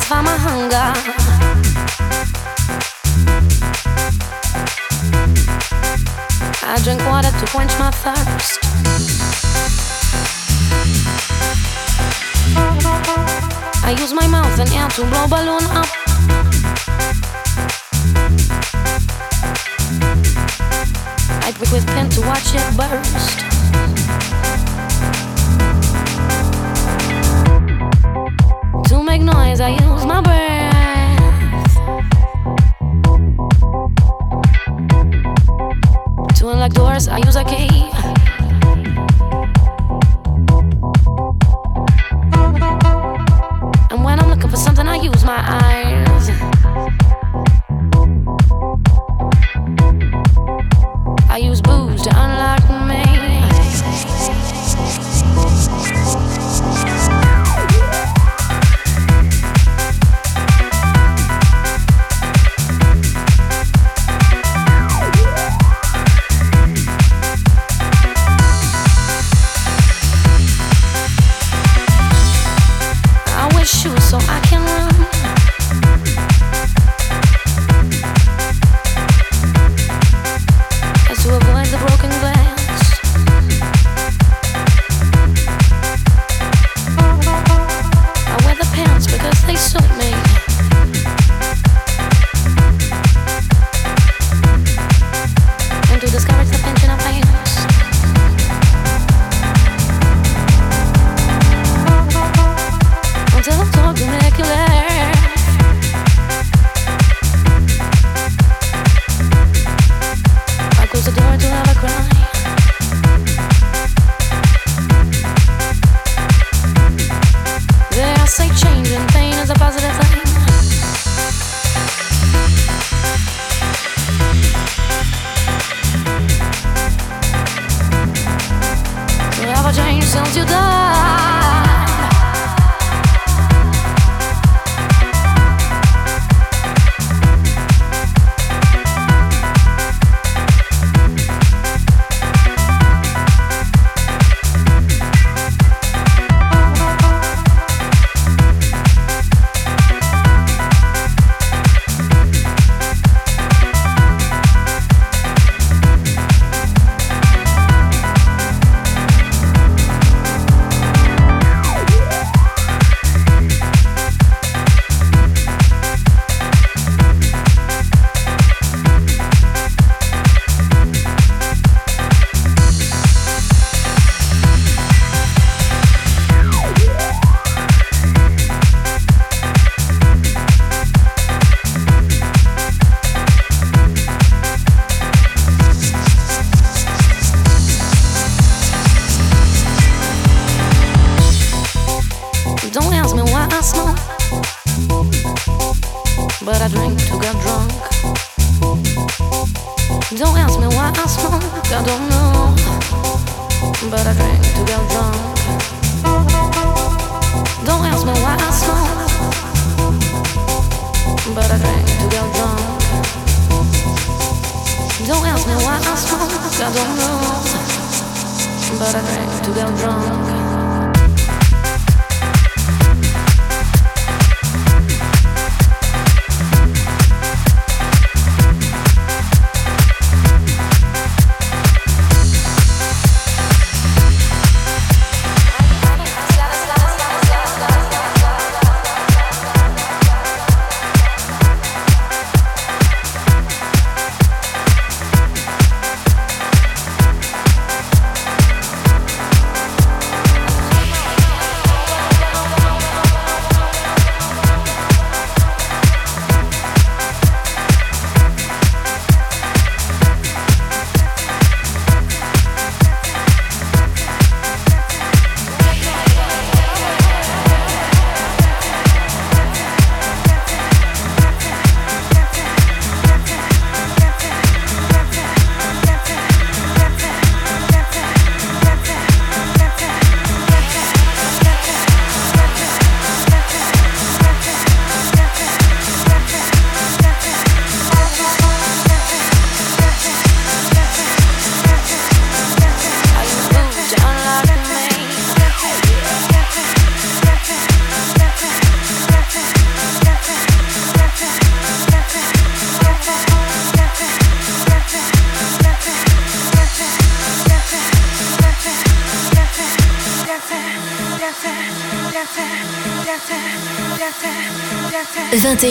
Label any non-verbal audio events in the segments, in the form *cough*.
Satisfy my hunger. I drink water to quench my thirst. I use my mouth and air to blow balloon up. I prick with pen to watch it burst. Make noise, I use my breath. To unlock doors, I use a key.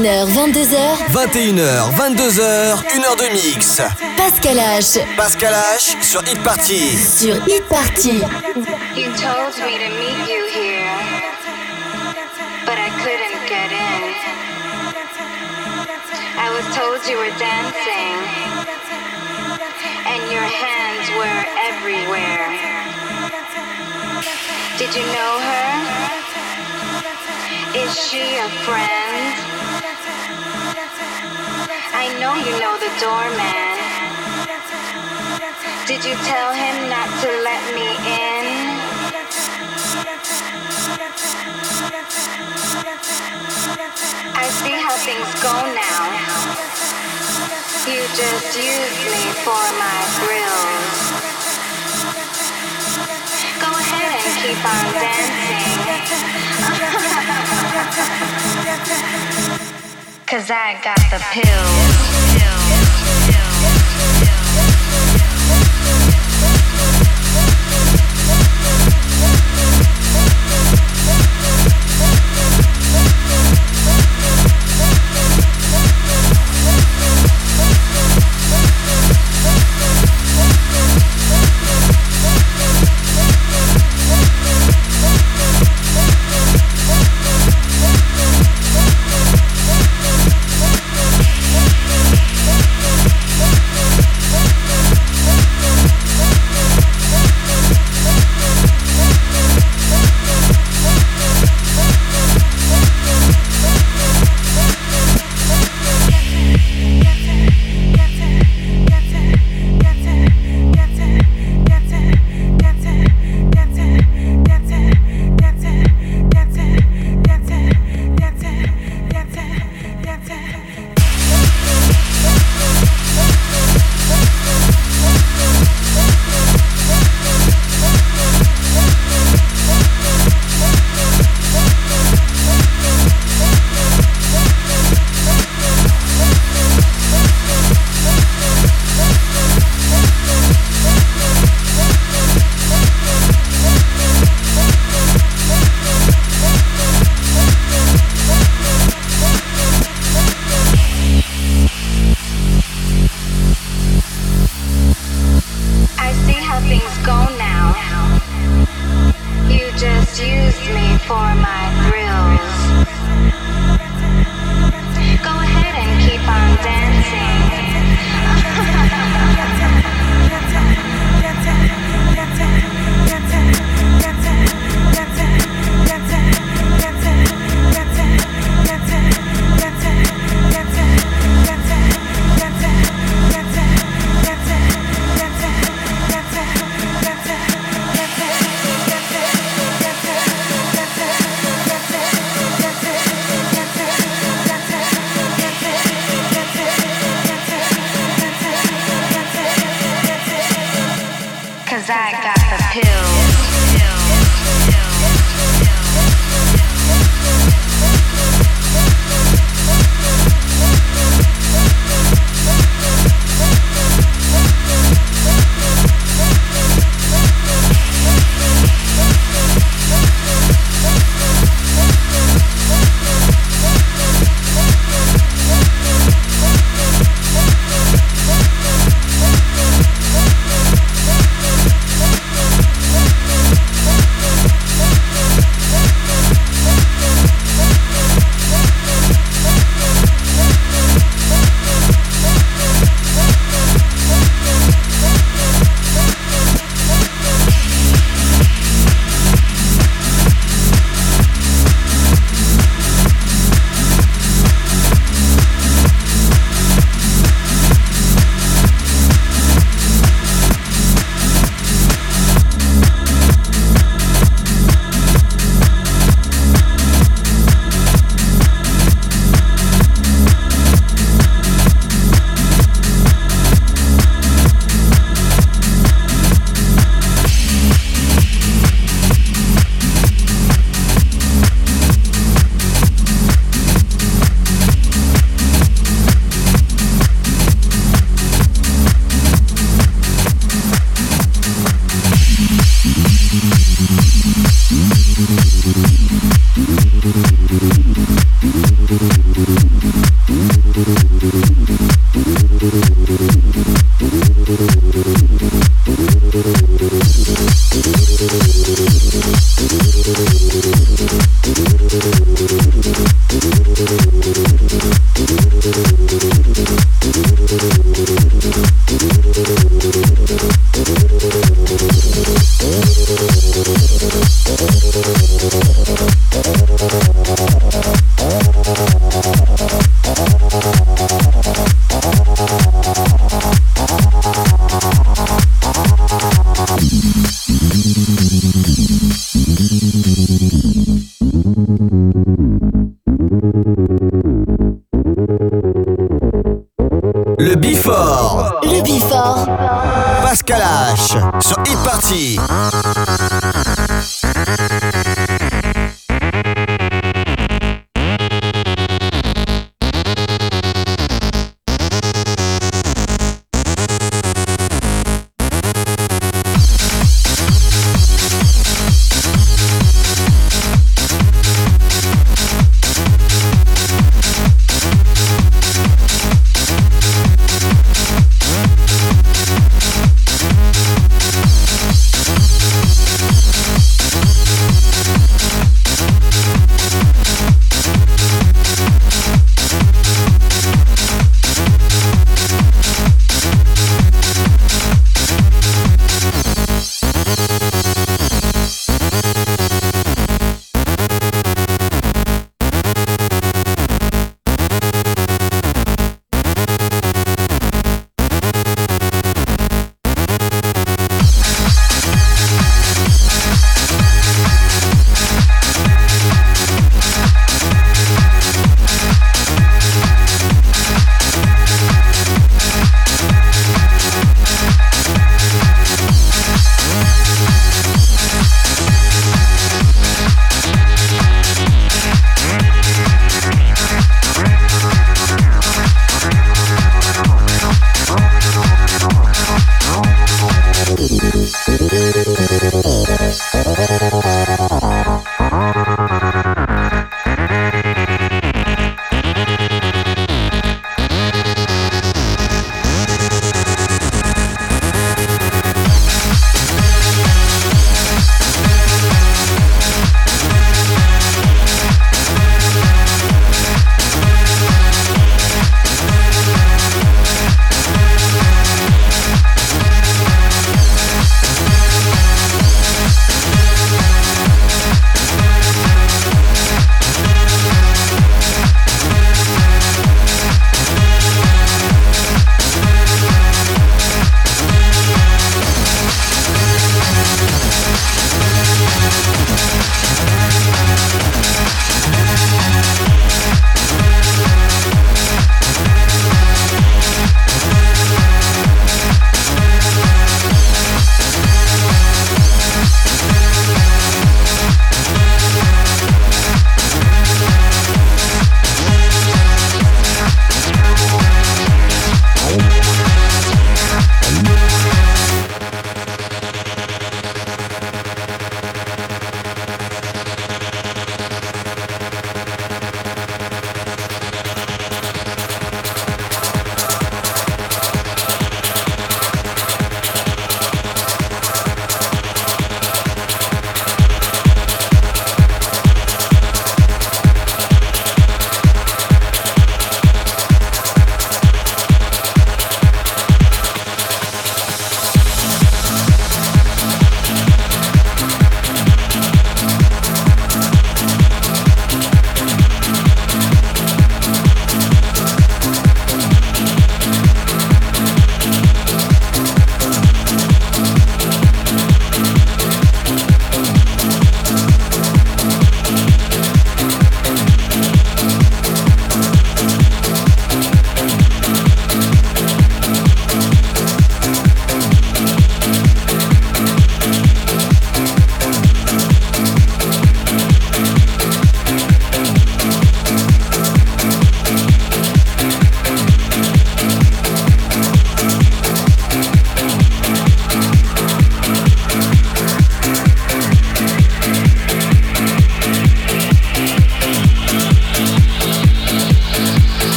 21h, 22h. 21h, 22h, 1 heure de mix. Pascal H. Pascal H sur Hit Party. Sur Hit Party. You told me to meet you here, but I couldn't get in. I was told you were dancing, and your hands were everywhere. Did you know her? Is she a friend? Know you know the doorman. Did you tell him not to let me in? I see how things go now. You just use me for my grills. Go ahead and keep on dancing. *laughs* Cause I got the pills.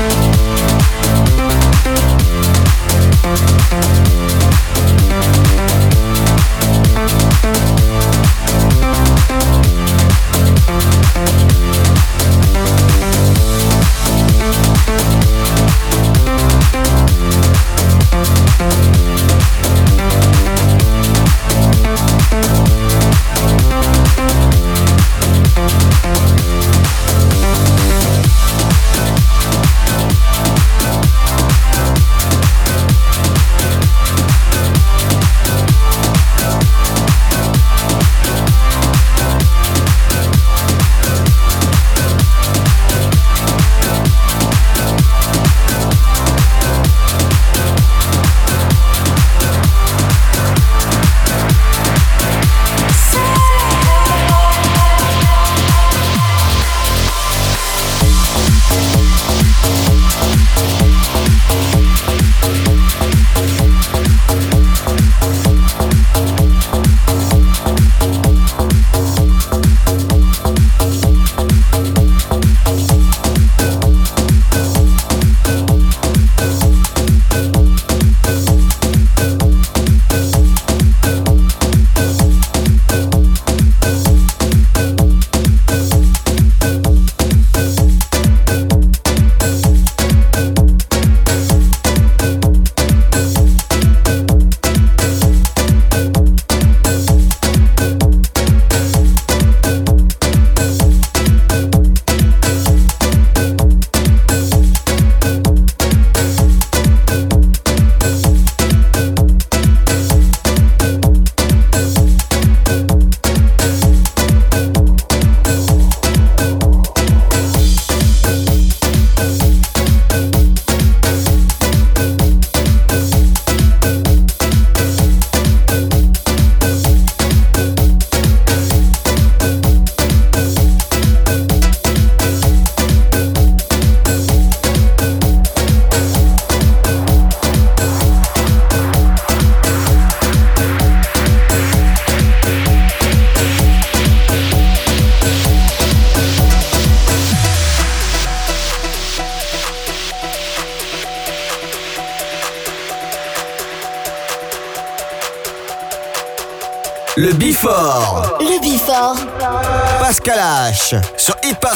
Música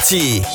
Sur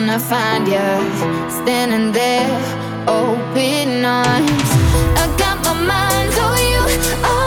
gonna find you standing there, open arms. I got my mind on you. Oh.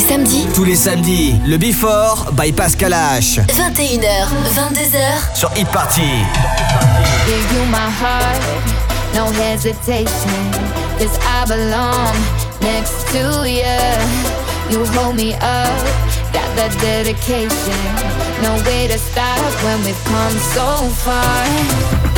les. Tous les samedis, le Before by Pascal H. 21h, 22h. Sur Hit Party. Give you my heart, no hesitation. Cause I belong next to you. You hold me up, got the dedication. No way to stop when we've come so far.